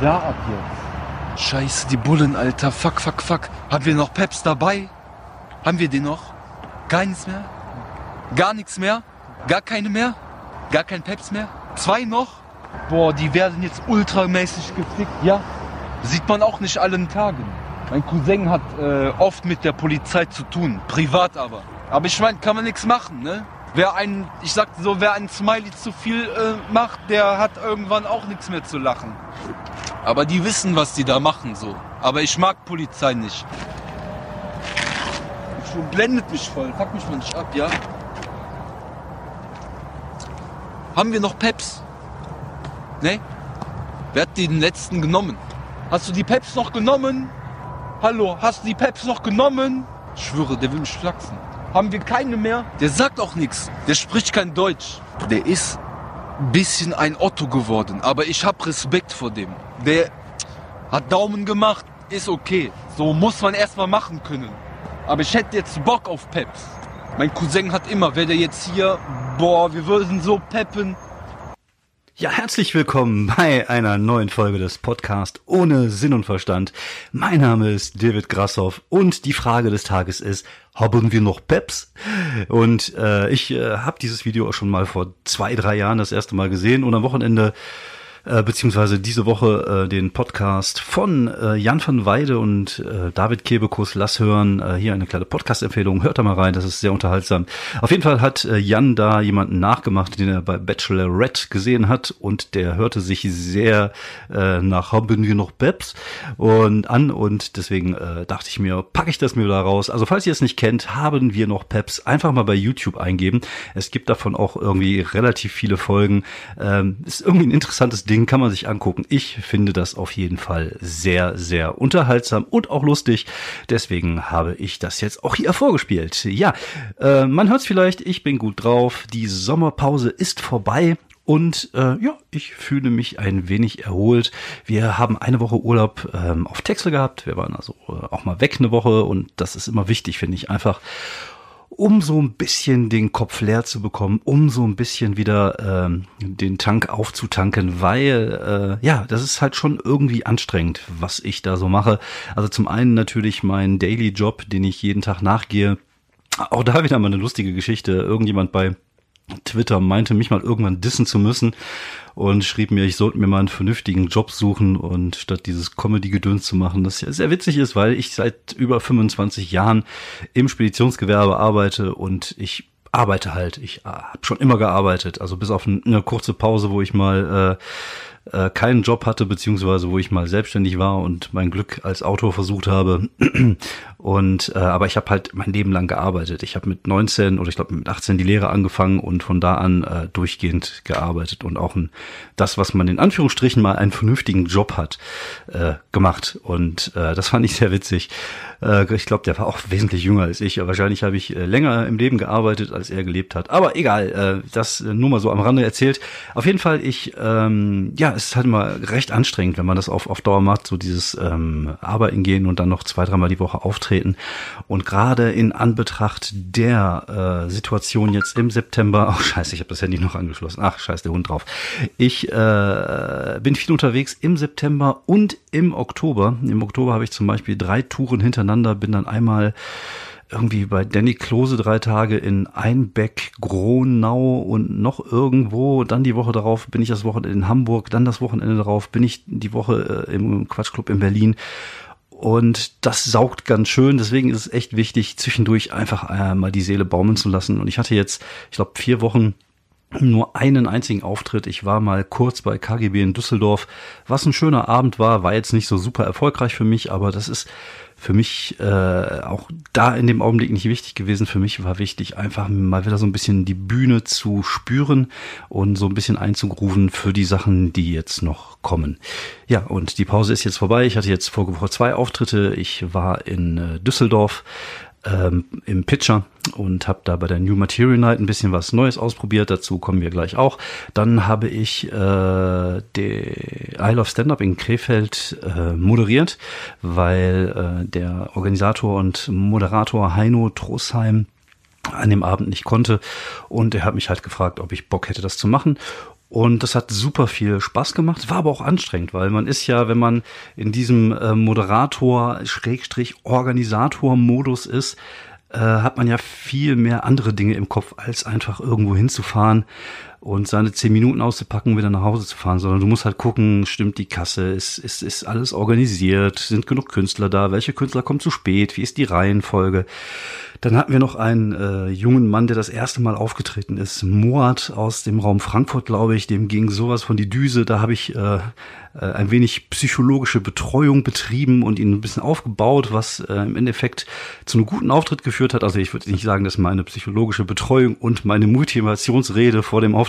da ab jetzt? Scheiße, die Bullen, Alter. Fuck, fuck, fuck. Haben wir noch Peps dabei? Haben wir den noch? Gar nichts mehr? Gar nichts mehr? Gar keine mehr? Gar kein Peps mehr? Zwei noch? Boah, die werden jetzt ultramäßig gefickt, ja? Sieht man auch nicht allen Tagen. Mein Cousin hat äh, oft mit der Polizei zu tun, privat aber. Aber ich meine, kann man nichts machen, ne? Wer ein, ich sag so, wer ein Smiley zu viel äh, macht, der hat irgendwann auch nichts mehr zu lachen. Aber die wissen, was die da machen, so. Aber ich mag Polizei nicht. Schon blendet mich voll, fuck mich mal nicht ab, ja? Haben wir noch Peps? Ne? Wer hat den letzten genommen? Hast du die Peps noch genommen? Hallo, hast du die Peps noch genommen? Ich schwöre, der will mich flachsen. Haben wir keine mehr? Der sagt auch nichts. Der spricht kein Deutsch. Der ist ein bisschen ein Otto geworden, aber ich hab Respekt vor dem. Der hat Daumen gemacht, ist okay. So muss man erstmal machen können. Aber ich hätte jetzt Bock auf Peps. Mein Cousin hat immer, wäre der jetzt hier, boah, wir würden so peppen. Ja, herzlich willkommen bei einer neuen Folge des Podcasts ohne Sinn und Verstand. Mein Name ist David Grassoff und die Frage des Tages ist, haben wir noch Peps? Und äh, ich äh, habe dieses Video auch schon mal vor zwei, drei Jahren das erste Mal gesehen und am Wochenende äh, beziehungsweise diese Woche äh, den Podcast von äh, Jan van Weide und äh, David Kebekus Lass hören. Äh, hier eine kleine Podcast-Empfehlung. Hört da mal rein, das ist sehr unterhaltsam. Auf jeden Fall hat äh, Jan da jemanden nachgemacht, den er bei Bachelorette gesehen hat und der hörte sich sehr äh, nach Haben wir noch Babs und an und deswegen äh, dachte ich mir, packe ich das mir da raus. Also falls ihr es nicht kennt, haben wir noch Peps, einfach mal bei YouTube eingeben. Es gibt davon auch irgendwie relativ viele Folgen. Ähm, ist irgendwie ein interessantes Ding, kann man sich angucken. Ich finde das auf jeden Fall sehr, sehr unterhaltsam und auch lustig. Deswegen habe ich das jetzt auch hier vorgespielt. Ja, äh, man hört es vielleicht, ich bin gut drauf. Die Sommerpause ist vorbei. Und äh, ja, ich fühle mich ein wenig erholt. Wir haben eine Woche Urlaub ähm, auf Texel gehabt. Wir waren also äh, auch mal weg eine Woche und das ist immer wichtig, finde ich einfach um so ein bisschen den Kopf leer zu bekommen, um so ein bisschen wieder ähm, den Tank aufzutanken, weil äh, ja, das ist halt schon irgendwie anstrengend, was ich da so mache. Also zum einen natürlich mein Daily Job, den ich jeden Tag nachgehe. Auch da wieder mal eine lustige Geschichte. Irgendjemand bei Twitter meinte mich mal irgendwann dissen zu müssen und schrieb mir, ich sollte mir mal einen vernünftigen Job suchen und statt dieses Comedy-Gedöns zu machen, das ja sehr witzig ist, weil ich seit über 25 Jahren im Speditionsgewerbe arbeite und ich arbeite halt. Ich äh, habe schon immer gearbeitet, also bis auf eine kurze Pause, wo ich mal äh, äh, keinen Job hatte, beziehungsweise wo ich mal selbstständig war und mein Glück als Autor versucht habe. Und äh, aber ich habe halt mein Leben lang gearbeitet. Ich habe mit 19 oder ich glaube mit 18 die Lehre angefangen und von da an äh, durchgehend gearbeitet und auch ein, das, was man in Anführungsstrichen mal einen vernünftigen Job hat, äh, gemacht. Und äh, das fand ich sehr witzig. Äh, ich glaube, der war auch wesentlich jünger als ich. Wahrscheinlich habe ich äh, länger im Leben gearbeitet, als er gelebt hat. Aber egal, äh, das äh, nur mal so am Rande erzählt. Auf jeden Fall, ich ähm, ja, es ist halt mal recht anstrengend, wenn man das auf, auf Dauer macht, so dieses ähm, Arbeiten gehen und dann noch zwei, dreimal die Woche auftreten. Und gerade in Anbetracht der äh, Situation jetzt im September, oh scheiße, ich habe das Handy noch angeschlossen. Ach, scheiße, der Hund drauf. Ich äh, bin viel unterwegs im September und im Oktober. Im Oktober habe ich zum Beispiel drei Touren hintereinander, bin dann einmal irgendwie bei Danny Klose drei Tage in Einbeck, Gronau und noch irgendwo. Dann die Woche darauf bin ich das Wochenende in Hamburg. Dann das Wochenende darauf bin ich die Woche äh, im Quatschclub in Berlin. Und das saugt ganz schön. Deswegen ist es echt wichtig, zwischendurch einfach äh, mal die Seele baumeln zu lassen. Und ich hatte jetzt, ich glaube, vier Wochen nur einen einzigen Auftritt. Ich war mal kurz bei KGB in Düsseldorf, was ein schöner Abend war, war jetzt nicht so super erfolgreich für mich, aber das ist für mich äh, auch da in dem Augenblick nicht wichtig gewesen. Für mich war wichtig, einfach mal wieder so ein bisschen die Bühne zu spüren und so ein bisschen einzugrufen für die Sachen, die jetzt noch kommen. Ja, und die Pause ist jetzt vorbei. Ich hatte jetzt vor Woche zwei Auftritte. Ich war in äh, Düsseldorf ähm, im Pitcher und habe da bei der New Material Night ein bisschen was Neues ausprobiert. Dazu kommen wir gleich auch. Dann habe ich äh, die Isle of Stand-Up in Krefeld äh, moderiert, weil äh, der Organisator und Moderator Heino Trosheim an dem Abend nicht konnte und er hat mich halt gefragt, ob ich Bock hätte, das zu machen Und das hat super viel Spaß gemacht, war aber auch anstrengend, weil man ist ja, wenn man in diesem äh, Moderator, Schrägstrich, Organisator-Modus ist, äh, hat man ja viel mehr andere Dinge im Kopf, als einfach irgendwo hinzufahren und seine zehn Minuten auszupacken, wieder nach Hause zu fahren, sondern du musst halt gucken, stimmt die Kasse, ist, ist, ist alles organisiert, sind genug Künstler da, welche Künstler kommen zu spät, wie ist die Reihenfolge. Dann hatten wir noch einen äh, jungen Mann, der das erste Mal aufgetreten ist, Moat aus dem Raum Frankfurt, glaube ich, dem ging sowas von die Düse, da habe ich äh, äh, ein wenig psychologische Betreuung betrieben und ihn ein bisschen aufgebaut, was äh, im Endeffekt zu einem guten Auftritt geführt hat. Also ich würde nicht sagen, dass meine psychologische Betreuung und meine Motivationsrede vor dem Auftritt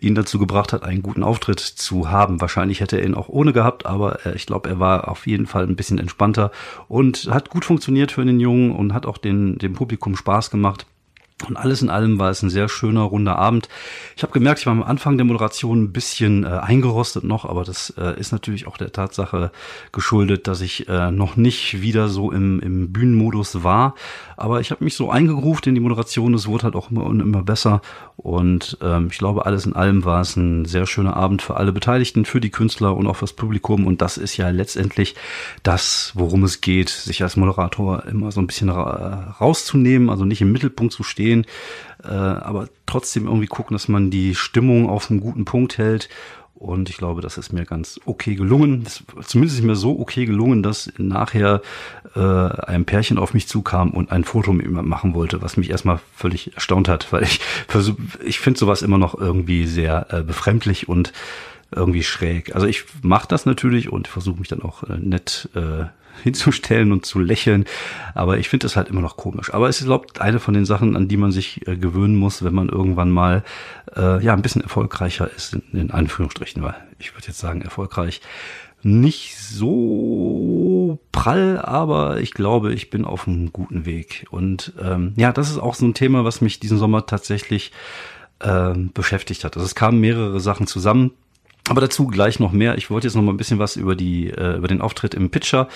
ihn dazu gebracht hat, einen guten Auftritt zu haben. Wahrscheinlich hätte er ihn auch ohne gehabt, aber äh, ich glaube, er war auf jeden Fall ein bisschen entspannter und hat gut funktioniert für den Jungen und hat auch den, dem Publikum Spaß gemacht. Und alles in allem war es ein sehr schöner, runder Abend. Ich habe gemerkt, ich war am Anfang der Moderation ein bisschen äh, eingerostet noch, aber das äh, ist natürlich auch der Tatsache geschuldet, dass ich äh, noch nicht wieder so im, im Bühnenmodus war. Aber ich habe mich so eingegruft in die Moderation, es wurde halt auch immer und immer besser. Und ähm, ich glaube, alles in allem war es ein sehr schöner Abend für alle Beteiligten, für die Künstler und auch fürs Publikum. Und das ist ja letztendlich das, worum es geht, sich als Moderator immer so ein bisschen ra rauszunehmen, also nicht im Mittelpunkt zu stehen, äh, aber trotzdem irgendwie gucken, dass man die Stimmung auf einen guten Punkt hält und ich glaube, das ist mir ganz okay gelungen. Das, zumindest ist mir so okay gelungen, dass nachher äh, ein Pärchen auf mich zukam und ein Foto mit mir machen wollte, was mich erstmal völlig erstaunt hat, weil ich ich finde sowas immer noch irgendwie sehr äh, befremdlich und irgendwie schräg. Also ich mache das natürlich und versuche mich dann auch äh, nett äh, hinzustellen und zu lächeln. Aber ich finde das halt immer noch komisch. Aber es ist, glaube eine von den Sachen, an die man sich äh, gewöhnen muss, wenn man irgendwann mal äh, ja ein bisschen erfolgreicher ist, in, in Anführungsstrichen, weil ich würde jetzt sagen, erfolgreich nicht so prall, aber ich glaube, ich bin auf einem guten Weg. Und ähm, ja, das ist auch so ein Thema, was mich diesen Sommer tatsächlich äh, beschäftigt hat. Also es kamen mehrere Sachen zusammen. Aber dazu gleich noch mehr. Ich wollte jetzt noch mal ein bisschen was über die äh, über den Auftritt im Pitcher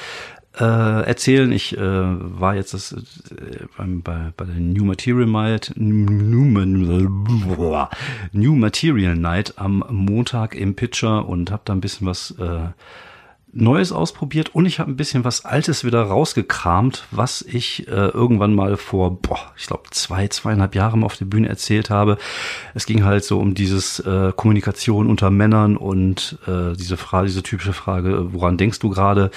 äh, erzählen. Ich äh, war jetzt das, äh, beim, bei, bei der New Material Night New, New Material Night am Montag im Pitcher und habe da ein bisschen was äh, Neues ausprobiert und ich habe ein bisschen was Altes wieder rausgekramt, was ich äh, irgendwann mal vor, boah, ich glaube zwei, zweieinhalb Jahren auf der Bühne erzählt habe. Es ging halt so um dieses äh, Kommunikation unter Männern und äh, diese Frage, diese typische Frage, woran denkst du gerade?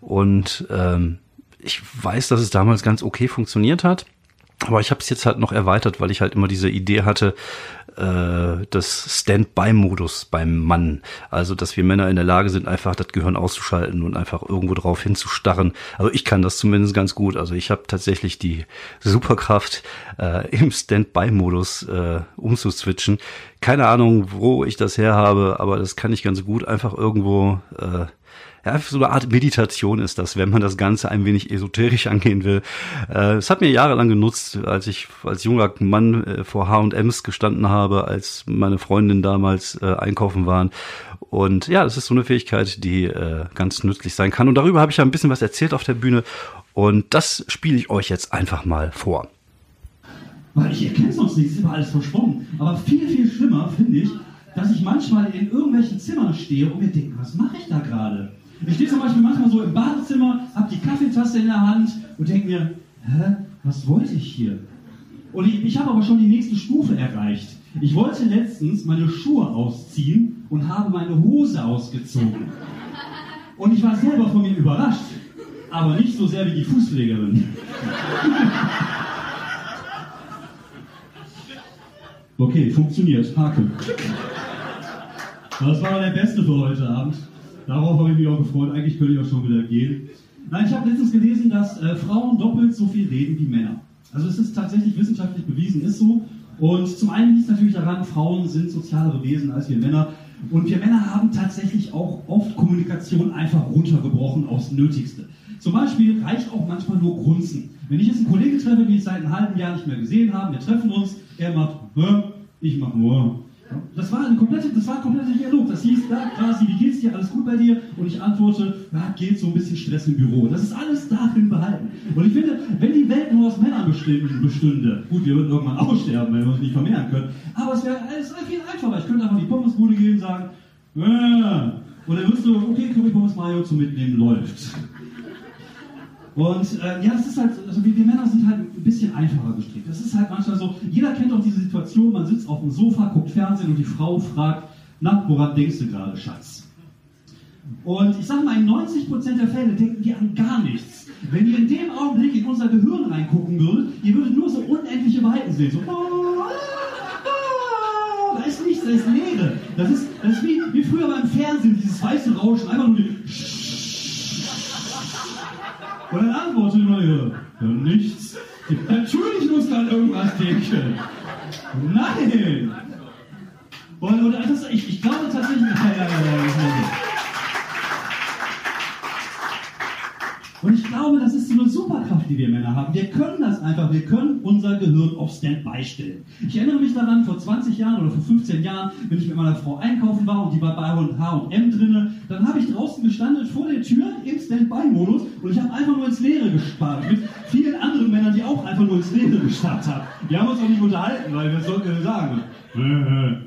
Und ähm, ich weiß, dass es damals ganz okay funktioniert hat. Aber ich habe es jetzt halt noch erweitert, weil ich halt immer diese Idee hatte, äh, des Standby-Modus beim Mann. Also, dass wir Männer in der Lage sind, einfach das Gehirn auszuschalten und einfach irgendwo drauf hinzustarren. Also ich kann das zumindest ganz gut. Also ich habe tatsächlich die Superkraft, äh, im Standby-Modus äh, umzuswitchen. Keine Ahnung, wo ich das her habe, aber das kann ich ganz gut. Einfach irgendwo äh, ja, so eine Art Meditation ist das, wenn man das Ganze ein wenig esoterisch angehen will. Äh, es hat mir jahrelang genutzt, als ich als junger Mann äh, vor H&M's gestanden habe, als meine Freundin damals äh, einkaufen waren. Und ja, das ist so eine Fähigkeit, die äh, ganz nützlich sein kann. Und darüber habe ich ja ein bisschen was erzählt auf der Bühne. Und das spiele ich euch jetzt einfach mal vor. Weil ich erkenne sonst nichts, ist immer alles verschwommen. Aber viel, viel schlimmer finde ich, dass ich manchmal in irgendwelchen Zimmern stehe und mir denke, was mache ich da gerade? Ich stehe zum Beispiel manchmal so im Badezimmer, habe die Kaffeetasse in der Hand und denke mir, hä, was wollte ich hier? Und ich, ich habe aber schon die nächste Stufe erreicht. Ich wollte letztens meine Schuhe ausziehen und habe meine Hose ausgezogen. Und ich war selber von mir überrascht, aber nicht so sehr wie die Fußpflegerin. Okay, funktioniert. Haken. Das war der Beste für heute Abend. Darauf habe ich mich auch gefreut. Eigentlich könnte ich auch schon wieder gehen. Nein, ich habe letztens gelesen, dass äh, Frauen doppelt so viel reden wie Männer. Also es ist tatsächlich wissenschaftlich bewiesen, ist so. Und zum einen liegt es natürlich daran, Frauen sind sozialere Wesen als wir Männer. Und wir Männer haben tatsächlich auch oft Kommunikation einfach runtergebrochen aufs Nötigste. Zum Beispiel reicht auch manchmal nur Grunzen. Wenn ich jetzt einen Kollegen treffe, den ich seit einem halben Jahr nicht mehr gesehen habe, wir treffen uns, er macht, ich mach nur. Das war, eine komplette, das war ein kompletter Dialog. Das hieß da quasi, wie geht's dir? Alles gut bei dir? Und ich antworte, ja, geht so ein bisschen Stress im Büro. Das ist alles darin behalten. Und ich finde, wenn die Welt nur aus Männern bestünde, gut, wir würden irgendwann aussterben, wenn wir uns nicht vermehren können, aber es wäre alles viel einfacher. Ich könnte einfach in die Pommesbude gehen und sagen, äh, und dann wirst du, okay, Curry Pommes Mayo zum Mitnehmen läuft. Und äh, ja, das ist halt, also wir, wir, Männer sind halt ein bisschen einfacher gestrickt. Das ist halt manchmal so, jeder kennt doch diese Situation, man sitzt auf dem Sofa, guckt Fernsehen und die Frau fragt, na, woran denkst du gerade, Schatz? Und ich sage mal, in 90% der Fälle denken wir an gar nichts. Wenn ihr in dem Augenblick in unser Gehirn reingucken würdet, ihr würdet nur so unendliche Weiten sehen. So, ah, da ist nichts, da ist Leere. Das ist, das ist wie, wie früher beim Fernsehen, dieses weiße Rauschen, einfach nur die und dann antwortet man ja, ja nichts. Natürlich muss dann irgendwas denken. Nein! Und, und das, ich, ich glaube tatsächlich. Ja, ja, ja, ja, Und ich glaube, das ist so eine Superkraft, die wir Männer haben. Wir können das einfach. Wir können unser Gehirn auf Standby stellen. Ich erinnere mich daran, vor 20 Jahren oder vor 15 Jahren, wenn ich mit meiner Frau einkaufen war und die war bei H&M drinne, dann habe ich draußen gestanden vor der Tür im Standby-Modus und ich habe einfach nur ins Leere gespart. Mit vielen anderen Männern, die auch einfach nur ins Leere gestarrt haben. Wir haben uns auch nicht unterhalten, weil wir sollten sagen.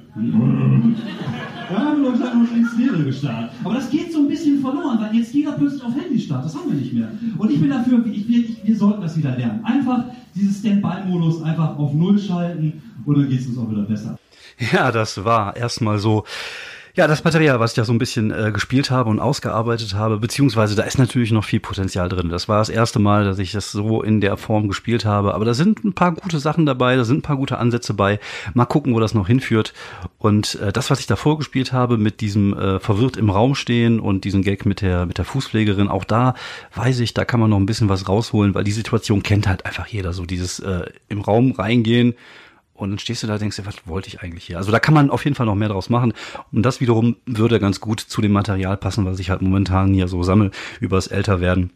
Ja, haben wir uns einfach nur ins Leere gestarrt. Aber das geht so ein bisschen verloren, weil jetzt jeder plötzlich auf Handy startet. Das haben wir nicht mehr. Und ich bin dafür, ich, ich, wir sollten das wieder lernen. Einfach dieses Standby-Modus einfach auf Null schalten und dann geht es uns auch wieder besser. Ja, das war erstmal so ja, das Material, was ich ja so ein bisschen äh, gespielt habe und ausgearbeitet habe, beziehungsweise da ist natürlich noch viel Potenzial drin. Das war das erste Mal, dass ich das so in der Form gespielt habe. Aber da sind ein paar gute Sachen dabei, da sind ein paar gute Ansätze bei. Mal gucken, wo das noch hinführt. Und äh, das, was ich davor gespielt habe, mit diesem äh, verwirrt im Raum stehen und diesem Gag mit der, mit der Fußpflegerin, auch da weiß ich, da kann man noch ein bisschen was rausholen, weil die Situation kennt halt einfach jeder. So dieses äh, im Raum reingehen und dann stehst du da und denkst dir, was wollte ich eigentlich hier? Also da kann man auf jeden Fall noch mehr draus machen. Und das wiederum würde ganz gut zu dem Material passen, was ich halt momentan hier so sammle übers Älterwerden.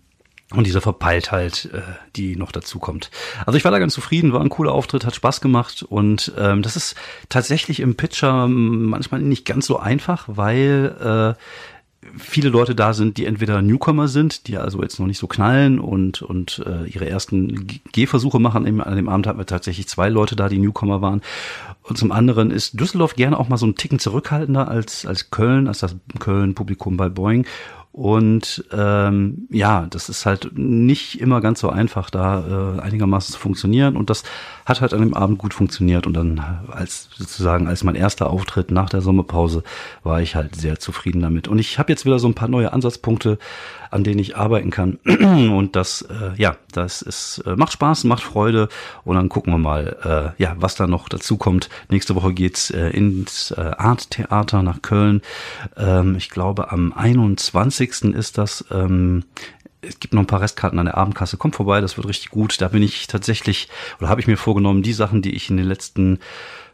Und diese Verpeiltheit, äh, die noch dazu kommt. Also ich war da ganz zufrieden, war ein cooler Auftritt, hat Spaß gemacht und ähm, das ist tatsächlich im Pitcher manchmal nicht ganz so einfach, weil äh, viele Leute da sind, die entweder Newcomer sind, die also jetzt noch nicht so knallen und, und äh, ihre ersten Gehversuche machen. An dem Abend hatten wir tatsächlich zwei Leute da, die Newcomer waren. Und zum anderen ist Düsseldorf gerne auch mal so einen Ticken zurückhaltender als, als Köln, als das Köln-Publikum bei Boeing. Und ähm, ja, das ist halt nicht immer ganz so einfach, da äh, einigermaßen zu funktionieren. Und das hat halt an dem Abend gut funktioniert. Und dann als sozusagen als mein erster Auftritt nach der Sommerpause war ich halt sehr zufrieden damit. Und ich habe jetzt wieder so ein paar neue Ansatzpunkte an denen ich arbeiten kann. Und das, äh, ja, das ist, äh, macht Spaß, macht Freude. Und dann gucken wir mal, äh, ja, was da noch dazu kommt. Nächste Woche geht's äh, ins äh, Art Theater nach Köln. Ähm, ich glaube, am 21. ist das. Ähm, es gibt noch ein paar Restkarten an der Abendkasse. Kommt vorbei, das wird richtig gut. Da bin ich tatsächlich, oder habe ich mir vorgenommen, die Sachen, die ich in den letzten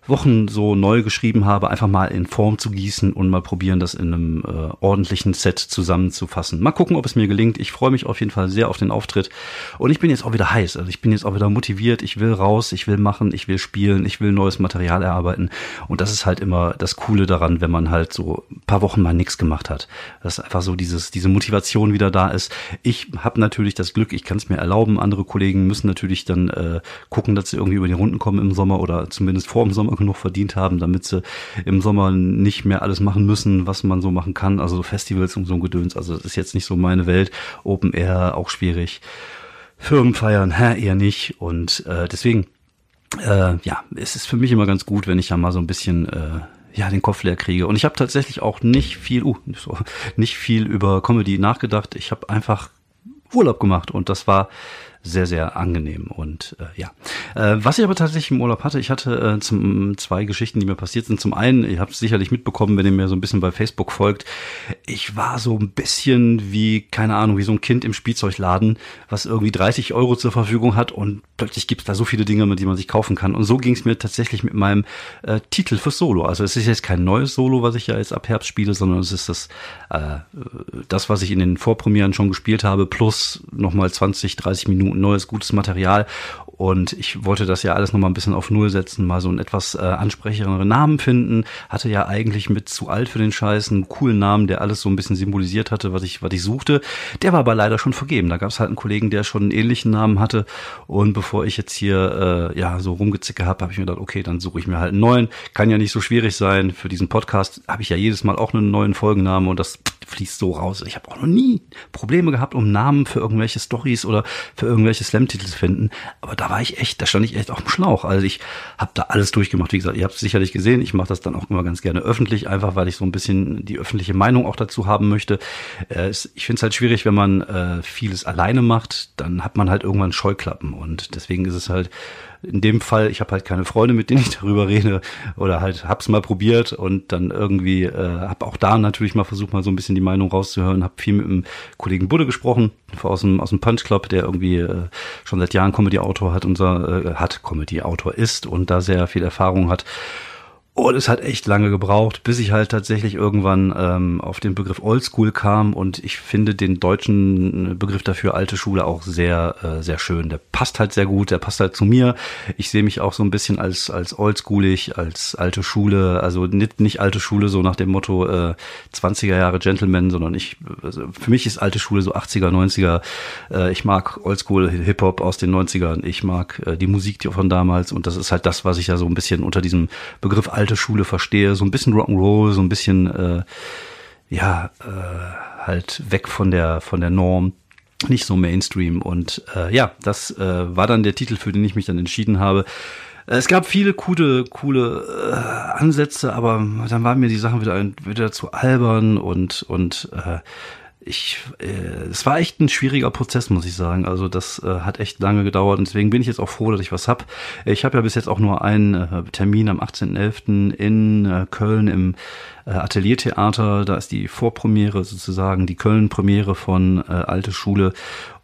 Wochen so neu geschrieben habe, einfach mal in Form zu gießen und mal probieren, das in einem äh, ordentlichen Set zusammenzufassen. Mal gucken, ob es mir gelingt. Ich freue mich auf jeden Fall sehr auf den Auftritt. Und ich bin jetzt auch wieder heiß. Also ich bin jetzt auch wieder motiviert. Ich will raus, ich will machen, ich will spielen, ich will neues Material erarbeiten. Und das ist halt immer das Coole daran, wenn man halt so ein paar Wochen mal nichts gemacht hat. Dass einfach so dieses, diese Motivation wieder da ist. Ich habe natürlich das Glück, ich kann es mir erlauben. Andere Kollegen müssen natürlich dann äh, gucken, dass sie irgendwie über die Runden kommen im Sommer oder zumindest vor dem Sommer genug verdient haben, damit sie im Sommer nicht mehr alles machen müssen, was man so machen kann. Also Festivals und so ein Gedöns. Also das ist jetzt nicht so meine Welt. Open Air auch schwierig. Firmen feiern, hä, eher nicht. Und äh, deswegen, äh, ja, es ist für mich immer ganz gut, wenn ich ja mal so ein bisschen äh, ja den Kopf leer kriege. Und ich habe tatsächlich auch nicht viel, uh, nicht viel über Comedy nachgedacht. Ich habe einfach Urlaub gemacht und das war sehr, sehr angenehm. Und äh, ja, äh, was ich aber tatsächlich im Urlaub hatte, ich hatte äh, zum, zwei Geschichten, die mir passiert sind. Zum einen, ihr habt es sicherlich mitbekommen, wenn ihr mir so ein bisschen bei Facebook folgt, ich war so ein bisschen wie, keine Ahnung, wie so ein Kind im Spielzeugladen, was irgendwie 30 Euro zur Verfügung hat und plötzlich gibt es da so viele Dinge, mit denen man sich kaufen kann. Und so ging es mir tatsächlich mit meinem äh, Titel fürs Solo. Also es ist jetzt kein neues Solo, was ich ja jetzt ab Herbst spiele, sondern es ist das, äh, das was ich in den Vorpremieren schon gespielt habe, plus nochmal 20, 30 Minuten neues, gutes Material. Und ich wollte das ja alles nochmal ein bisschen auf Null setzen, mal so einen etwas äh, ansprechenderen Namen finden. Hatte ja eigentlich mit zu alt für den Scheiß einen coolen Namen, der alles so ein bisschen symbolisiert hatte, was ich, was ich suchte. Der war aber leider schon vergeben. Da gab es halt einen Kollegen, der schon einen ähnlichen Namen hatte. Und bevor ich jetzt hier äh, ja so rumgezicke habe, habe ich mir gedacht, okay, dann suche ich mir halt einen neuen. Kann ja nicht so schwierig sein. Für diesen Podcast habe ich ja jedes Mal auch einen neuen Folgennamen und das fließt so raus. Ich habe auch noch nie Probleme gehabt, um Namen für irgendwelche Stories oder für irgendwelche Slam-Titel zu finden. Aber da war ich echt, da stand ich echt auf dem Schlauch. Also ich habe da alles durchgemacht. Wie gesagt, ihr habt es sicherlich gesehen. Ich mache das dann auch immer ganz gerne öffentlich, einfach weil ich so ein bisschen die öffentliche Meinung auch dazu haben möchte. Äh, ich finde es halt schwierig, wenn man äh, vieles alleine macht, dann hat man halt irgendwann Scheuklappen. Und deswegen ist es halt in dem Fall, ich habe halt keine Freunde, mit denen ich darüber rede oder halt hab's mal probiert und dann irgendwie äh, habe auch da natürlich mal versucht, mal so ein bisschen die Meinung rauszuhören, habe viel mit dem Kollegen Budde gesprochen aus dem aus dem Punch Club, der irgendwie äh, schon seit Jahren Comedy-Autor hat, unser äh, hat Comedy-Autor ist und da sehr viel Erfahrung hat und es hat echt lange gebraucht, bis ich halt tatsächlich irgendwann ähm, auf den Begriff Oldschool kam und ich finde den deutschen Begriff dafür alte Schule auch sehr, äh, sehr schön. Der passt halt sehr gut, der passt halt zu mir. Ich sehe mich auch so ein bisschen als, als oldschoolig, als alte Schule, also nicht, nicht alte Schule so nach dem Motto äh, 20er Jahre Gentleman, sondern ich, also für mich ist alte Schule so 80er, 90er. Äh, ich mag Oldschool Hip-Hop aus den 90ern, ich mag äh, die Musik von damals und das ist halt das, was ich ja so ein bisschen unter diesem Begriff alte Schule verstehe, so ein bisschen Rock'n'Roll, so ein bisschen äh, ja äh, halt weg von der von der Norm, nicht so Mainstream und äh, ja, das äh, war dann der Titel, für den ich mich dann entschieden habe. Es gab viele coole, coole äh, Ansätze, aber dann waren mir die Sachen wieder, wieder zu albern und und äh, ich, äh, es war echt ein schwieriger Prozess, muss ich sagen. Also das äh, hat echt lange gedauert und deswegen bin ich jetzt auch froh, dass ich was hab. Ich habe ja bis jetzt auch nur einen äh, Termin am 18.11. in äh, Köln im äh, Ateliertheater. Da ist die Vorpremiere sozusagen, die Köln-Premiere von äh, Alte Schule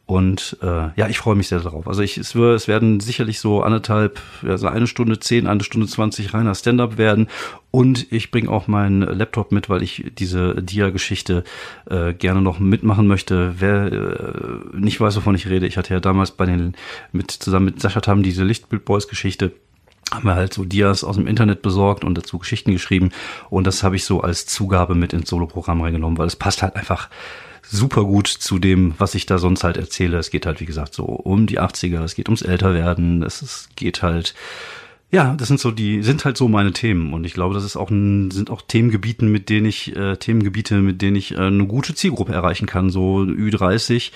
und äh, ja, ich freue mich sehr darauf. Also ich, es, wird, es werden sicherlich so anderthalb, also eine Stunde zehn, eine Stunde zwanzig reiner Stand-up werden. Und ich bringe auch meinen Laptop mit, weil ich diese Dia-Geschichte äh, gerne noch mitmachen möchte. Wer äh, nicht weiß, wovon ich rede, ich hatte ja damals bei den mit zusammen mit Sascha Tam diese Lichtbild-Boys-Geschichte haben wir halt so Dias aus dem Internet besorgt und dazu Geschichten geschrieben und das habe ich so als Zugabe mit ins Solo-Programm reingenommen, weil es passt halt einfach super gut zu dem, was ich da sonst halt erzähle. Es geht halt, wie gesagt, so um die 80er, es geht ums Älterwerden, es, es geht halt, ja, das sind so die, sind halt so meine Themen. Und ich glaube, das ist auch ein, sind auch Themengebieten, mit denen ich, äh, Themengebiete, mit denen ich äh, eine gute Zielgruppe erreichen kann. So Ü30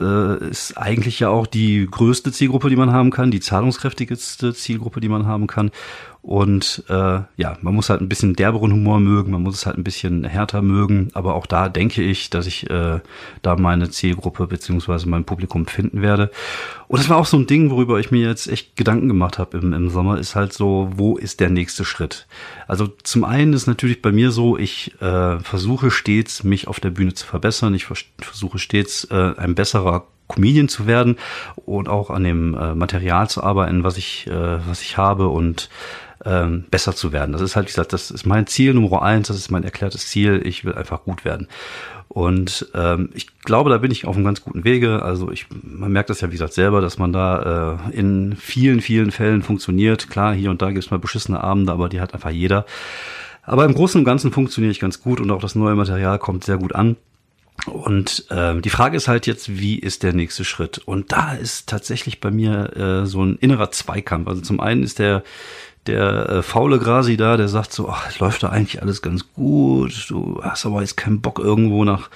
äh, ist eigentlich ja auch die größte Zielgruppe, die man haben kann, die zahlungskräftigste Zielgruppe, die man haben kann. Und äh, ja, man muss halt ein bisschen derberen Humor mögen, man muss es halt ein bisschen härter mögen, aber auch da denke ich, dass ich äh, da meine Zielgruppe beziehungsweise mein Publikum finden werde. Und das war auch so ein Ding, worüber ich mir jetzt echt Gedanken gemacht habe im, im Sommer, ist halt so, wo ist der nächste Schritt? Also zum einen ist natürlich bei mir so, ich äh, versuche stets, mich auf der Bühne zu verbessern, ich versuche stets äh, ein besserer Comedian zu werden und auch an dem äh, Material zu arbeiten, was ich, äh, was ich habe und ähm, besser zu werden. Das ist halt, wie gesagt, das ist mein Ziel Nummer eins, das ist mein erklärtes Ziel. Ich will einfach gut werden. Und ähm, ich glaube, da bin ich auf einem ganz guten Wege. Also ich, man merkt das ja, wie gesagt, selber, dass man da äh, in vielen, vielen Fällen funktioniert. Klar, hier und da gibt es mal beschissene Abende, aber die hat einfach jeder. Aber im Großen und Ganzen funktioniere ich ganz gut und auch das neue Material kommt sehr gut an. Und äh, die Frage ist halt jetzt, wie ist der nächste Schritt? Und da ist tatsächlich bei mir äh, so ein innerer Zweikampf. Also zum einen ist der der äh, faule Grasi da, der sagt so, ach, läuft da eigentlich alles ganz gut, du hast aber jetzt keinen Bock irgendwo nach,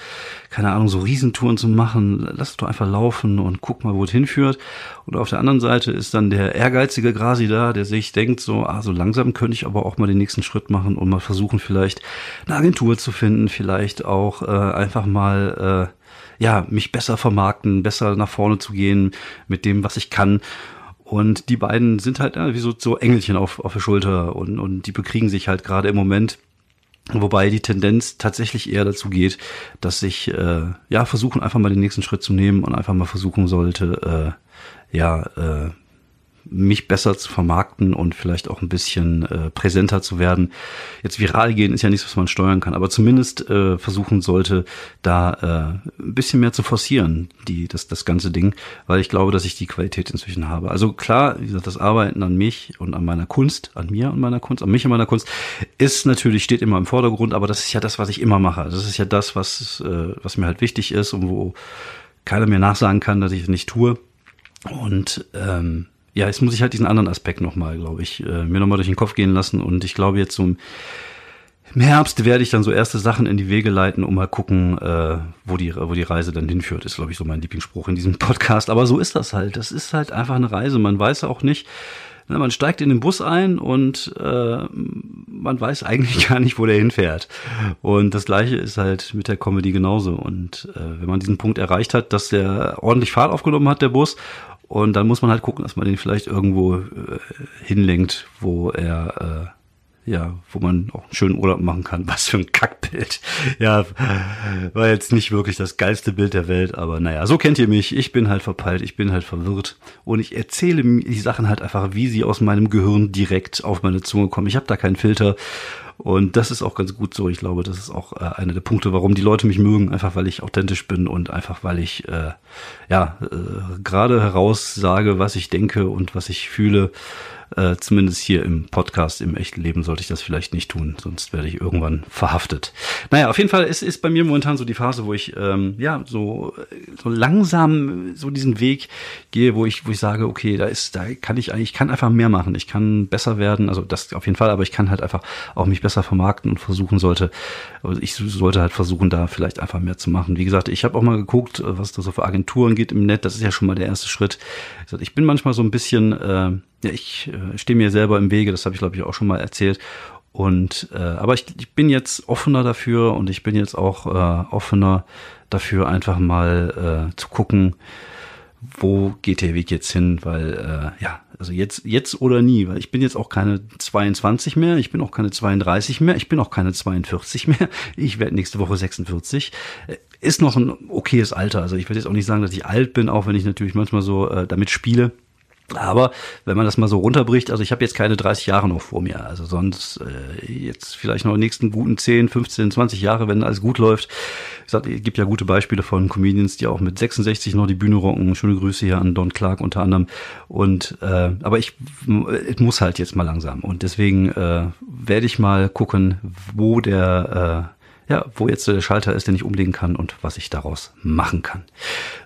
keine Ahnung, so Riesentouren zu machen, lass es doch einfach laufen und guck mal, wo es hinführt. Und auf der anderen Seite ist dann der ehrgeizige Grasi da, der sich denkt so, ah, so langsam könnte ich aber auch mal den nächsten Schritt machen und mal versuchen, vielleicht eine Agentur zu finden, vielleicht auch äh, einfach mal, äh, ja, mich besser vermarkten, besser nach vorne zu gehen mit dem, was ich kann. Und die beiden sind halt ja, wie so, so Engelchen auf, auf der Schulter und, und die bekriegen sich halt gerade im Moment. Wobei die Tendenz tatsächlich eher dazu geht, dass ich äh, ja versuchen, einfach mal den nächsten Schritt zu nehmen und einfach mal versuchen sollte, äh, ja, äh, mich besser zu vermarkten und vielleicht auch ein bisschen äh, präsenter zu werden. Jetzt viral gehen ist ja nichts, was man steuern kann, aber zumindest äh, versuchen sollte, da äh, ein bisschen mehr zu forcieren, die, das, das ganze Ding, weil ich glaube, dass ich die Qualität inzwischen habe. Also klar, wie gesagt, das Arbeiten an mich und an meiner Kunst, an mir und meiner Kunst, an mich und meiner Kunst, ist natürlich, steht immer im Vordergrund, aber das ist ja das, was ich immer mache. Das ist ja das, was, äh, was mir halt wichtig ist und wo keiner mir nachsagen kann, dass ich es nicht tue. Und ähm, ja, jetzt muss ich halt diesen anderen Aspekt nochmal, glaube ich, äh, mir nochmal durch den Kopf gehen lassen. Und ich glaube, jetzt so im, Herbst werde ich dann so erste Sachen in die Wege leiten, um mal gucken, äh, wo, die, wo die Reise dann hinführt. Ist, glaube ich, so mein Lieblingsspruch in diesem Podcast. Aber so ist das halt. Das ist halt einfach eine Reise. Man weiß auch nicht, Ne, man steigt in den Bus ein und äh, man weiß eigentlich gar nicht, wo der hinfährt. Und das gleiche ist halt mit der Comedy genauso. Und äh, wenn man diesen Punkt erreicht hat, dass der ordentlich Fahrt aufgenommen hat, der Bus, und dann muss man halt gucken, dass man den vielleicht irgendwo äh, hinlenkt, wo er äh, ja, wo man auch einen schönen Urlaub machen kann. Was für ein Kackbild. Ja, war jetzt nicht wirklich das geilste Bild der Welt, aber naja, so kennt ihr mich. Ich bin halt verpeilt, ich bin halt verwirrt und ich erzähle die Sachen halt einfach, wie sie aus meinem Gehirn direkt auf meine Zunge kommen. Ich habe da keinen Filter und das ist auch ganz gut so. Ich glaube, das ist auch äh, einer der Punkte, warum die Leute mich mögen, einfach weil ich authentisch bin und einfach weil ich äh, ja äh, gerade heraus sage, was ich denke und was ich fühle. Äh, zumindest hier im Podcast, im echten Leben sollte ich das vielleicht nicht tun, sonst werde ich irgendwann verhaftet. Naja, auf jeden Fall ist, ist bei mir momentan so die Phase, wo ich ähm, ja so, so langsam so diesen Weg gehe, wo ich, wo ich sage, okay, da ist, da kann ich eigentlich, ich kann einfach mehr machen, ich kann besser werden, also das auf jeden Fall, aber ich kann halt einfach auch mich besser vermarkten und versuchen sollte, also ich sollte halt versuchen, da vielleicht einfach mehr zu machen. Wie gesagt, ich habe auch mal geguckt, was da so für Agenturen geht im Netz, das ist ja schon mal der erste Schritt. Ich bin manchmal so ein bisschen äh, ja, ich äh, stehe mir selber im Wege, das habe ich glaube ich auch schon mal erzählt. Und äh, aber ich, ich bin jetzt offener dafür und ich bin jetzt auch äh, offener dafür, einfach mal äh, zu gucken, wo geht der Weg jetzt hin, weil äh, ja, also jetzt jetzt oder nie, weil ich bin jetzt auch keine 22 mehr, ich bin auch keine 32 mehr, ich bin auch keine 42 mehr, ich werde nächste Woche 46. Ist noch ein okayes Alter, also ich würde jetzt auch nicht sagen, dass ich alt bin, auch wenn ich natürlich manchmal so äh, damit spiele. Aber wenn man das mal so runterbricht, also ich habe jetzt keine 30 Jahre noch vor mir, also sonst äh, jetzt vielleicht noch die nächsten guten 10, 15, 20 Jahre, wenn alles gut läuft. Ich sag, es gibt ja gute Beispiele von Comedians, die auch mit 66 noch die Bühne rocken. Schöne Grüße hier an Don Clark unter anderem. Und äh, aber ich, ich muss halt jetzt mal langsam und deswegen äh, werde ich mal gucken, wo der äh, ja, wo jetzt der Schalter ist, den ich umlegen kann und was ich daraus machen kann.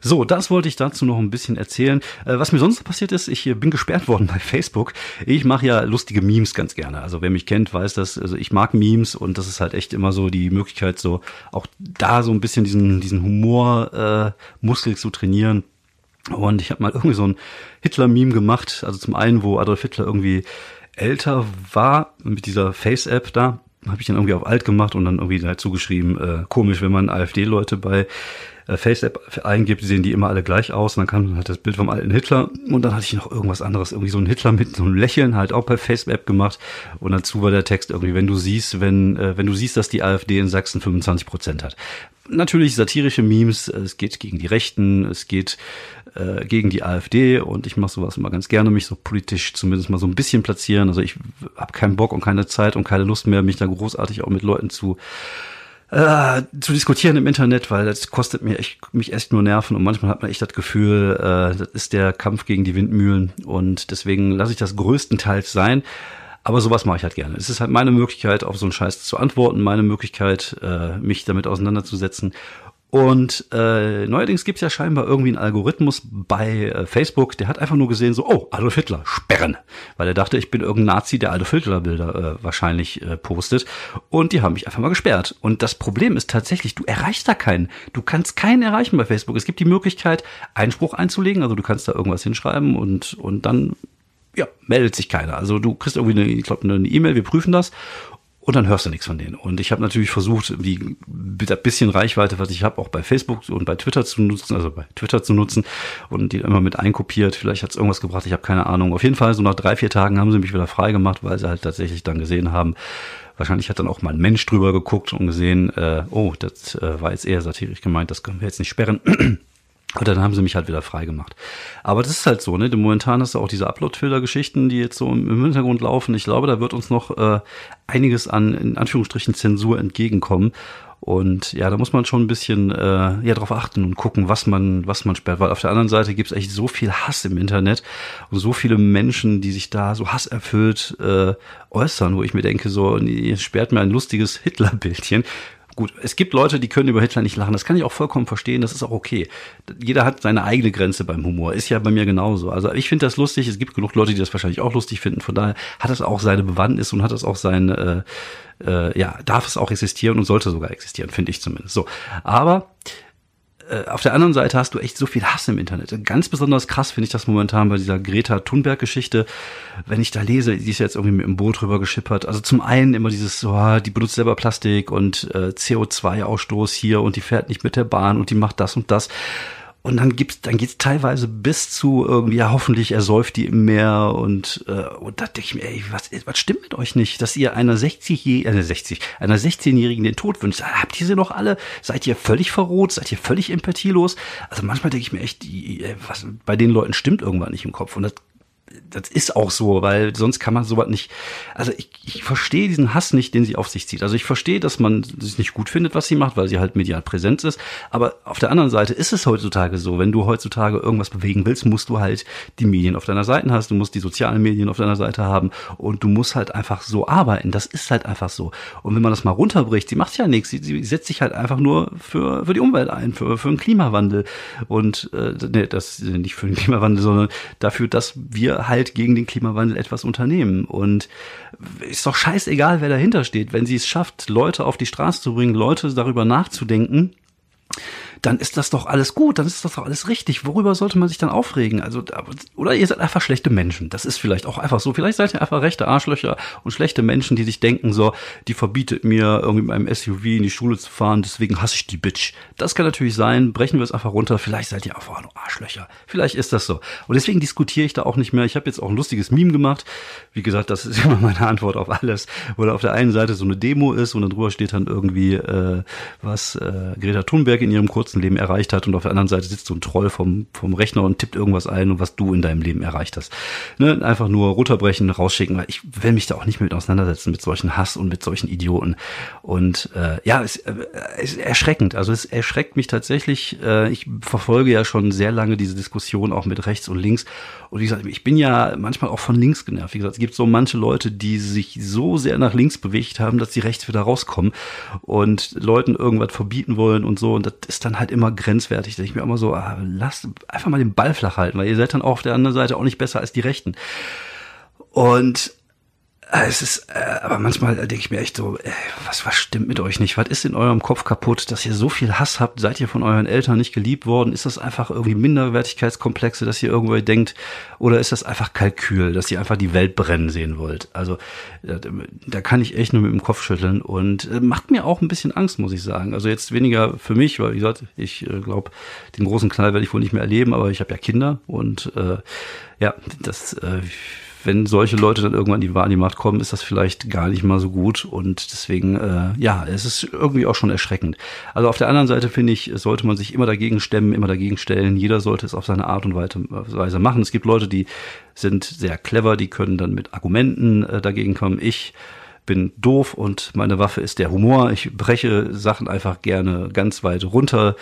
So, das wollte ich dazu noch ein bisschen erzählen. Äh, was mir sonst passiert ist, ich bin gesperrt worden bei Facebook. Ich mache ja lustige Memes ganz gerne. Also wer mich kennt, weiß das. Also ich mag Memes und das ist halt echt immer so die Möglichkeit, so auch da so ein bisschen diesen, diesen Humor-Muskel äh, zu trainieren. Und ich habe mal irgendwie so ein Hitler-Meme gemacht. Also zum einen, wo Adolf Hitler irgendwie älter war mit dieser Face-App da habe ich dann irgendwie auf alt gemacht und dann irgendwie dazu geschrieben, äh, komisch, wenn man AfD-Leute bei äh, FaceApp eingibt, sehen die immer alle gleich aus. Und dann kam halt das Bild vom alten Hitler und dann hatte ich noch irgendwas anderes, irgendwie so ein Hitler mit so einem Lächeln halt auch bei FaceApp gemacht. Und dazu war der Text irgendwie, wenn du siehst, wenn, äh, wenn du siehst, dass die AfD in Sachsen 25 Prozent hat. Natürlich satirische Memes, es geht gegen die Rechten, es geht äh, gegen die AfD und ich mache sowas immer ganz gerne, mich so politisch zumindest mal so ein bisschen platzieren. Also ich habe keinen Bock und keine Zeit und keine Lust mehr, mich da großartig auch mit Leuten zu äh, zu diskutieren im Internet, weil das kostet mir echt, mich echt nur Nerven und manchmal hat man echt das Gefühl, äh, das ist der Kampf gegen die Windmühlen und deswegen lasse ich das größtenteils sein. Aber sowas mache ich halt gerne. Es ist halt meine Möglichkeit, auf so einen Scheiß zu antworten, meine Möglichkeit, äh, mich damit auseinanderzusetzen. Und äh, neuerdings gibt es ja scheinbar irgendwie einen Algorithmus bei äh, Facebook, der hat einfach nur gesehen, so, oh, Adolf Hitler, sperren. Weil er dachte, ich bin irgendein Nazi, der Adolf Hitler-Bilder äh, wahrscheinlich äh, postet. Und die haben mich einfach mal gesperrt. Und das Problem ist tatsächlich, du erreichst da keinen. Du kannst keinen erreichen bei Facebook. Es gibt die Möglichkeit, Einspruch einzulegen, also du kannst da irgendwas hinschreiben und, und dann ja, meldet sich keiner. Also du kriegst irgendwie eine, ich glaube, eine E-Mail, wir prüfen das und dann hörst du nichts von denen. Und ich habe natürlich versucht, die mit ein bisschen Reichweite, was ich habe, auch bei Facebook und bei Twitter zu nutzen, also bei Twitter zu nutzen und die immer mit einkopiert. Vielleicht hat es irgendwas gebracht, ich habe keine Ahnung. Auf jeden Fall, so nach drei, vier Tagen haben sie mich wieder frei gemacht, weil sie halt tatsächlich dann gesehen haben, wahrscheinlich hat dann auch mal ein Mensch drüber geguckt und gesehen, äh, oh, das äh, war jetzt eher satirisch gemeint, das können wir jetzt nicht sperren. Und dann haben sie mich halt wieder frei gemacht. Aber das ist halt so, ne? Momentan hast du auch diese Upload-Filter-Geschichten, die jetzt so im Hintergrund laufen. Ich glaube, da wird uns noch äh, einiges an, in Anführungsstrichen, Zensur entgegenkommen. Und ja, da muss man schon ein bisschen äh, ja drauf achten und gucken, was man was man sperrt, weil auf der anderen Seite gibt es echt so viel Hass im Internet und so viele Menschen, die sich da so hasserfüllt äh, äußern, wo ich mir denke, so ihr sperrt mir ein lustiges Hitlerbildchen. Gut, es gibt Leute, die können über Hitler nicht lachen. Das kann ich auch vollkommen verstehen. Das ist auch okay. Jeder hat seine eigene Grenze beim Humor. Ist ja bei mir genauso. Also ich finde das lustig. Es gibt genug Leute, die das wahrscheinlich auch lustig finden. Von daher hat das auch seine Bewandtnis und hat das auch sein, äh, äh, ja, darf es auch existieren und sollte sogar existieren, finde ich zumindest. So, aber äh, auf der anderen Seite hast du echt so viel Hass im Internet. Ganz besonders krass finde ich das momentan bei dieser Greta Thunberg-Geschichte. Wenn ich da lese, die ist jetzt irgendwie mit dem Boot rüber geschippert. Also zum einen immer dieses, oh, die benutzt selber Plastik und äh, CO2-Ausstoß hier und die fährt nicht mit der Bahn und die macht das und das. Und dann gibt's, dann geht's teilweise bis zu irgendwie, ja, hoffentlich ersäuft die im Meer und, äh, und da denke ich mir, ey, was, was stimmt mit euch nicht, dass ihr einer 60, äh, 60, einer 16-Jährigen den Tod wünscht? Habt ihr sie noch alle? Seid ihr völlig verroht? Seid ihr völlig empathielos? Also manchmal denke ich mir echt, die, was, bei den Leuten stimmt irgendwann nicht im Kopf und das das ist auch so, weil sonst kann man sowas nicht. Also ich, ich verstehe diesen Hass nicht, den sie auf sich zieht. Also ich verstehe, dass man es nicht gut findet, was sie macht, weil sie halt medial präsent ist. Aber auf der anderen Seite ist es heutzutage so, wenn du heutzutage irgendwas bewegen willst, musst du halt die Medien auf deiner Seite hast, du musst die sozialen Medien auf deiner Seite haben und du musst halt einfach so arbeiten. Das ist halt einfach so. Und wenn man das mal runterbricht, sie macht ja nichts, sie, sie setzt sich halt einfach nur für, für die Umwelt ein, für, für den Klimawandel. Und äh, nee, das nicht für den Klimawandel, sondern dafür, dass wir halt gegen den Klimawandel etwas unternehmen. Und ist doch scheißegal, wer dahinter steht. Wenn sie es schafft, Leute auf die Straße zu bringen, Leute darüber nachzudenken, dann ist das doch alles gut, dann ist das doch alles richtig. Worüber sollte man sich dann aufregen? Also, oder ihr seid einfach schlechte Menschen. Das ist vielleicht auch einfach so. Vielleicht seid ihr einfach rechte Arschlöcher und schlechte Menschen, die sich denken, so, die verbietet mir irgendwie mit meinem SUV in die Schule zu fahren, deswegen hasse ich die Bitch. Das kann natürlich sein. Brechen wir es einfach runter. Vielleicht seid ihr einfach nur Arschlöcher. Vielleicht ist das so. Und deswegen diskutiere ich da auch nicht mehr. Ich habe jetzt auch ein lustiges Meme gemacht. Wie gesagt, das ist immer meine Antwort auf alles. Wo da auf der einen Seite so eine Demo ist und dann drüber steht dann irgendwie, äh, was äh, Greta Thunberg in ihrem kurzen Leben erreicht hat und auf der anderen Seite sitzt so ein Troll vom, vom Rechner und tippt irgendwas ein und was du in deinem Leben erreicht hast. Ne? Einfach nur runterbrechen, rausschicken, weil ich will mich da auch nicht mit auseinandersetzen mit solchen Hass und mit solchen Idioten. Und äh, ja, es äh, ist erschreckend. Also es erschreckt mich tatsächlich. Äh, ich verfolge ja schon sehr lange diese Diskussion auch mit rechts und links. Und wie gesagt, ich bin ja manchmal auch von links genervt. Wie gesagt, es gibt so manche Leute, die sich so sehr nach links bewegt haben, dass sie rechts wieder rauskommen und Leuten irgendwas verbieten wollen und so. Und das ist dann halt immer grenzwertig. Da ich mir immer so, ah, lasst einfach mal den Ball flach halten, weil ihr seid dann auch auf der anderen Seite auch nicht besser als die Rechten. Und es ist, äh, aber manchmal denke ich mir echt so, ey, was, was stimmt mit euch nicht? Was ist in eurem Kopf kaputt, dass ihr so viel Hass habt? Seid ihr von euren Eltern nicht geliebt worden? Ist das einfach irgendwie Minderwertigkeitskomplexe, dass ihr irgendwo denkt? Oder ist das einfach Kalkül, dass ihr einfach die Welt brennen sehen wollt? Also, da, da kann ich echt nur mit dem Kopf schütteln und äh, macht mir auch ein bisschen Angst, muss ich sagen. Also jetzt weniger für mich, weil wie gesagt, ich äh, glaube, den großen Knall werde ich wohl nicht mehr erleben, aber ich habe ja Kinder und äh, ja, das äh, wenn solche Leute dann irgendwann die in die Macht kommen, ist das vielleicht gar nicht mal so gut. Und deswegen, äh, ja, es ist irgendwie auch schon erschreckend. Also auf der anderen Seite finde ich, sollte man sich immer dagegen stemmen, immer dagegen stellen. Jeder sollte es auf seine Art und Weise machen. Es gibt Leute, die sind sehr clever, die können dann mit Argumenten äh, dagegen kommen. Ich bin doof und meine Waffe ist der Humor. Ich breche Sachen einfach gerne ganz weit runter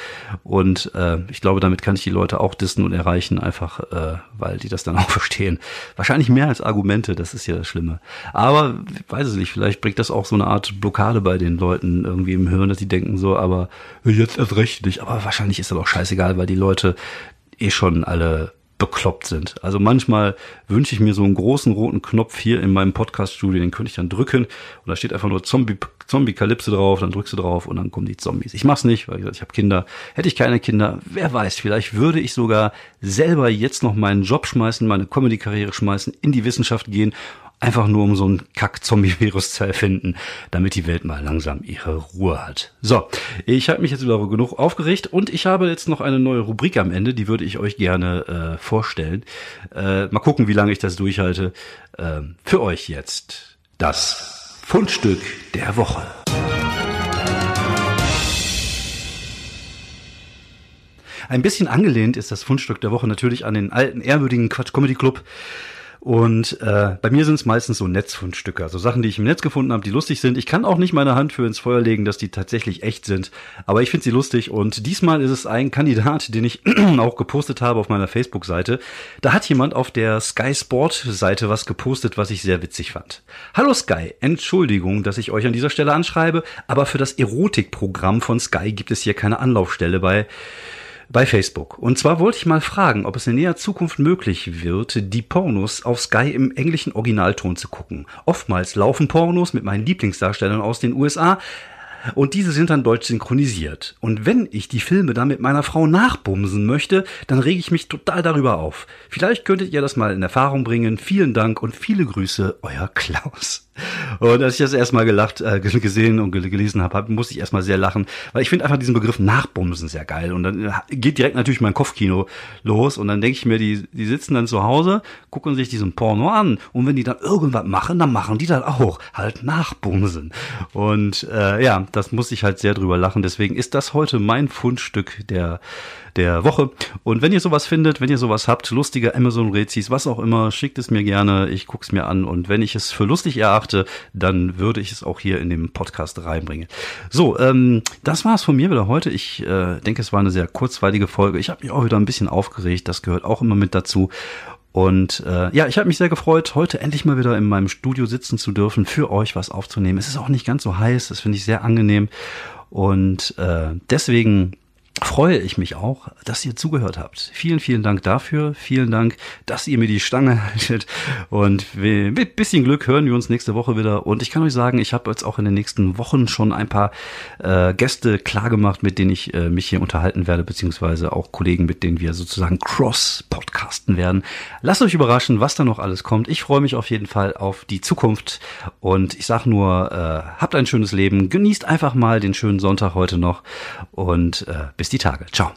und äh, ich glaube, damit kann ich die Leute auch dissen und erreichen, einfach äh, weil die das dann auch verstehen. Wahrscheinlich mehr als Argumente, das ist ja das Schlimme. Aber weiß es nicht, vielleicht bringt das auch so eine Art Blockade bei den Leuten irgendwie im Hirn, dass die denken so, aber jetzt erst recht nicht. Aber wahrscheinlich ist das auch scheißegal, weil die Leute eh schon alle bekloppt sind. Also manchmal wünsche ich mir so einen großen roten Knopf hier in meinem Podcast-Studio, den könnte ich dann drücken und da steht einfach nur Zombie, Zombie-Kalypse drauf, dann drückst du drauf und dann kommen die Zombies. Ich mach's nicht, weil ich, ich habe Kinder. Hätte ich keine Kinder, wer weiß, vielleicht würde ich sogar selber jetzt noch meinen Job schmeißen, meine Comedy-Karriere schmeißen, in die Wissenschaft gehen Einfach nur um so ein Kack-Zombie-Virus zu erfinden, damit die Welt mal langsam ihre Ruhe hat. So, ich habe mich jetzt wieder genug aufgeregt und ich habe jetzt noch eine neue Rubrik am Ende, die würde ich euch gerne äh, vorstellen. Äh, mal gucken, wie lange ich das durchhalte. Äh, für euch jetzt das Fundstück der Woche. Ein bisschen angelehnt ist das Fundstück der Woche natürlich an den alten, ehrwürdigen Quatsch Comedy Club. Und äh, bei mir sind es meistens so Netzfundstücke, also Sachen, die ich im Netz gefunden habe, die lustig sind. Ich kann auch nicht meine Hand für ins Feuer legen, dass die tatsächlich echt sind, aber ich finde sie lustig. Und diesmal ist es ein Kandidat, den ich auch gepostet habe auf meiner Facebook-Seite. Da hat jemand auf der Sky Sport-Seite was gepostet, was ich sehr witzig fand. Hallo Sky, Entschuldigung, dass ich euch an dieser Stelle anschreibe, aber für das Erotikprogramm von Sky gibt es hier keine Anlaufstelle bei bei Facebook. Und zwar wollte ich mal fragen, ob es in näher Zukunft möglich wird, die Pornos auf Sky im englischen Originalton zu gucken. Oftmals laufen Pornos mit meinen Lieblingsdarstellern aus den USA, und diese sind dann deutsch synchronisiert. Und wenn ich die Filme dann mit meiner Frau nachbumsen möchte, dann rege ich mich total darüber auf. Vielleicht könntet ihr das mal in Erfahrung bringen. Vielen Dank und viele Grüße, euer Klaus. Und als ich das erstmal gelacht, äh, gesehen und gelesen habe, hab, musste ich erstmal sehr lachen, weil ich finde einfach diesen Begriff Nachbumsen sehr geil. Und dann äh, geht direkt natürlich mein Kopfkino los und dann denke ich mir, die, die sitzen dann zu Hause, gucken sich diesen Porno an und wenn die dann irgendwas machen, dann machen die dann auch halt Nachbumsen. Und äh, ja, das muss ich halt sehr drüber lachen. Deswegen ist das heute mein Fundstück der der Woche. Und wenn ihr sowas findet, wenn ihr sowas habt, lustige Amazon-Rezis, was auch immer, schickt es mir gerne. Ich guck's mir an. Und wenn ich es für lustig erachte, dann würde ich es auch hier in dem Podcast reinbringen. So, ähm, das war's von mir wieder heute. Ich äh, denke, es war eine sehr kurzweilige Folge. Ich habe mich auch wieder ein bisschen aufgeregt. Das gehört auch immer mit dazu. Und äh, ja, ich habe mich sehr gefreut, heute endlich mal wieder in meinem Studio sitzen zu dürfen, für euch was aufzunehmen. Es ist auch nicht ganz so heiß, das finde ich sehr angenehm. Und äh, deswegen freue ich mich auch, dass ihr zugehört habt. Vielen, vielen Dank dafür. Vielen Dank, dass ihr mir die Stange haltet. Und mit bisschen Glück hören wir uns nächste Woche wieder. Und ich kann euch sagen, ich habe jetzt auch in den nächsten Wochen schon ein paar äh, Gäste klargemacht, mit denen ich äh, mich hier unterhalten werde, beziehungsweise auch Kollegen, mit denen wir sozusagen cross-podcasten werden. Lasst euch überraschen, was da noch alles kommt. Ich freue mich auf jeden Fall auf die Zukunft. Und ich sage nur, äh, habt ein schönes Leben. Genießt einfach mal den schönen Sonntag heute noch. Und äh, bis die Tage. Ciao.